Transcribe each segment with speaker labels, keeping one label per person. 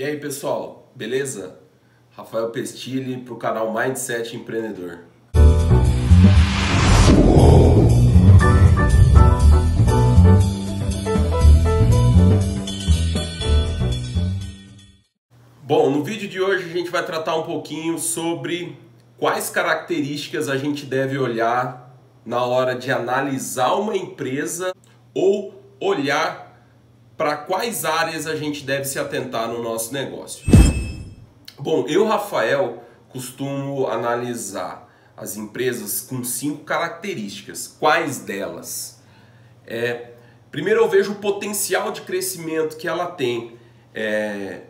Speaker 1: E aí pessoal, beleza? Rafael Pestilli para o canal Mindset Empreendedor. Bom, no vídeo de hoje a gente vai tratar um pouquinho sobre quais características a gente deve olhar na hora de analisar uma empresa ou olhar para quais áreas a gente deve se atentar no nosso negócio. Bom, eu, Rafael, costumo analisar as empresas com cinco características. Quais delas? É, primeiro, eu vejo o potencial de crescimento que ela tem. É,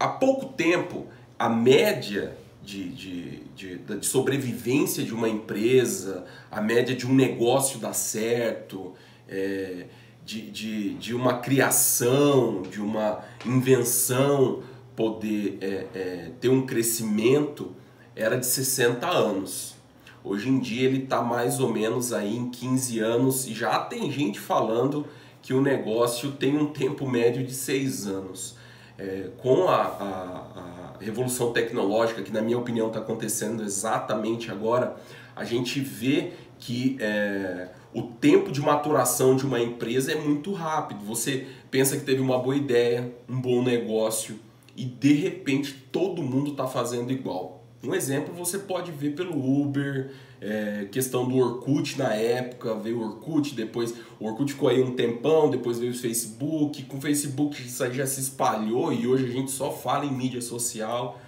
Speaker 1: há pouco tempo, a média de, de, de, de, sobrevivência de uma empresa, a média de um negócio dar certo, é, de, de, de uma criação, de uma invenção poder é, é, ter um crescimento era de 60 anos. Hoje em dia ele está mais ou menos aí em 15 anos e já tem gente falando que o negócio tem um tempo médio de 6 anos. É, com a, a, a, revolução tecnológica, que na minha opinião está acontecendo exatamente agora, a gente vê que é, o tempo de maturação de uma empresa é muito rápido. Você pensa que teve uma boa ideia, um bom negócio e de repente todo mundo está fazendo igual. Um exemplo você pode ver pelo Uber, é, questão do Orkut na época, veio o Orkut, depois o Orkut ficou aí um tempão, depois veio o Facebook, com o Facebook isso já se espalhou e hoje a gente só fala em mídia social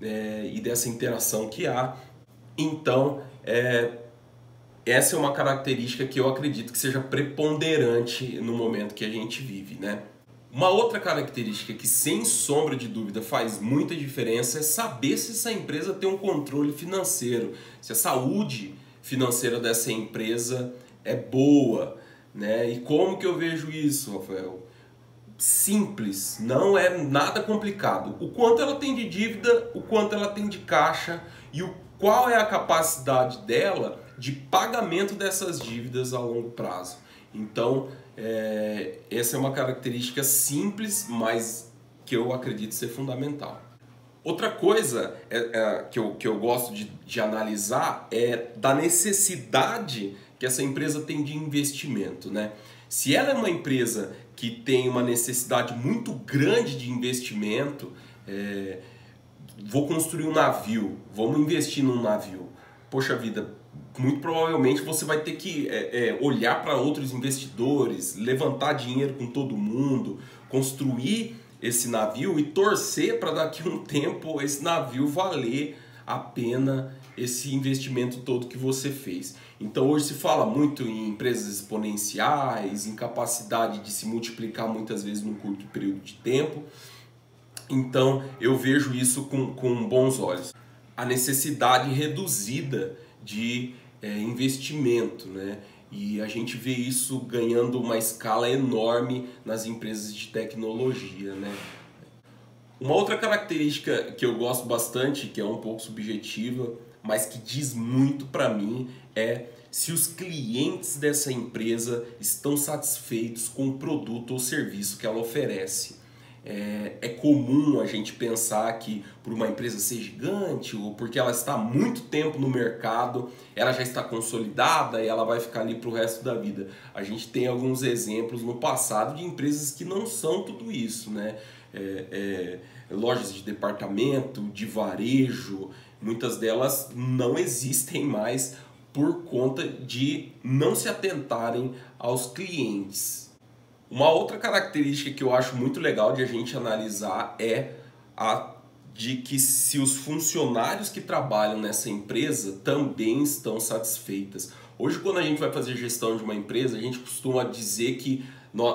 Speaker 1: é, e dessa interação que há. Então, é, essa é uma característica que eu acredito que seja preponderante no momento que a gente vive, né? Uma outra característica que sem sombra de dúvida faz muita diferença é saber se essa empresa tem um controle financeiro, se a saúde financeira dessa empresa é boa, né? E como que eu vejo isso, Rafael? Simples, não é nada complicado. O quanto ela tem de dívida, o quanto ela tem de caixa e o qual é a capacidade dela de pagamento dessas dívidas a longo prazo. Então, é, essa é uma característica simples, mas que eu acredito ser fundamental. Outra coisa é, é, que, eu, que eu gosto de, de analisar é da necessidade que essa empresa tem de investimento. Né? Se ela é uma empresa que tem uma necessidade muito grande de investimento, é, vou construir um navio, vamos investir num navio. Poxa vida, muito provavelmente você vai ter que é, é, olhar para outros investidores, levantar dinheiro com todo mundo, construir esse navio e torcer para daqui a um tempo esse navio valer a pena esse investimento todo que você fez. Então hoje se fala muito em empresas exponenciais, em capacidade de se multiplicar muitas vezes num curto período de tempo. Então eu vejo isso com, com bons olhos. A necessidade reduzida de é, investimento, né? E a gente vê isso ganhando uma escala enorme nas empresas de tecnologia, né? Uma outra característica que eu gosto bastante, que é um pouco subjetiva, mas que diz muito para mim, é se os clientes dessa empresa estão satisfeitos com o produto ou serviço que ela oferece. É, é, comum a gente pensar que por uma empresa ser gigante ou porque ela está há muito tempo no mercado, ela já está consolidada e ela vai ficar ali para o resto da vida. A gente tem alguns exemplos no passado de empresas que não são tudo isso, né? É, é, lojas de departamento, de varejo, muitas delas não existem mais por conta de não se atentarem aos clientes. Uma outra característica que eu acho muito legal de a gente analisar é a de que se os funcionários que trabalham nessa empresa também estão satisfeitas. Hoje, quando a gente vai fazer gestão de uma empresa, a gente costuma dizer que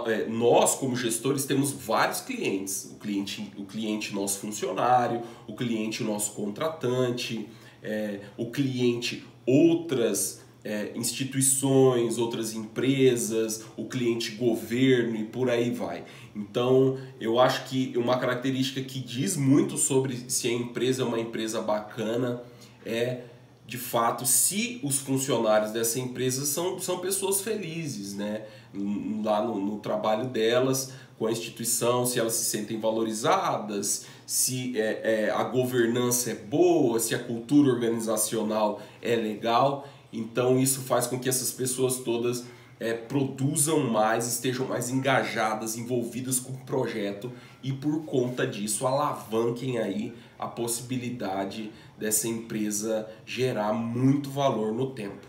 Speaker 1: é, nós, como gestores, temos vários clientes. O cliente, o cliente nosso funcionário, o cliente nosso contratante, é, o cliente outras é, instituições, outras empresas, o cliente governo e por aí vai. Então, eu acho que uma característica que diz muito sobre se a empresa é uma empresa bacana é, de fato, se os funcionários dessa empresa são, são pessoas felizes, né? Lá no, no trabalho delas, com a instituição, se elas se sentem valorizadas, se é, é, a governança é boa, se a cultura organizacional é legal. Então isso faz com que essas pessoas todas é, produzam mais, estejam mais engajadas, envolvidas com o projeto e por conta disso alavanquem aí a possibilidade dessa empresa gerar muito valor no tempo.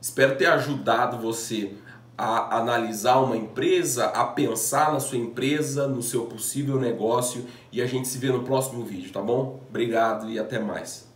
Speaker 1: Espero ter ajudado você a analisar uma empresa, a pensar na sua empresa, no seu possível negócio e a gente se vê no próximo vídeo, tá bom? Obrigado e até mais.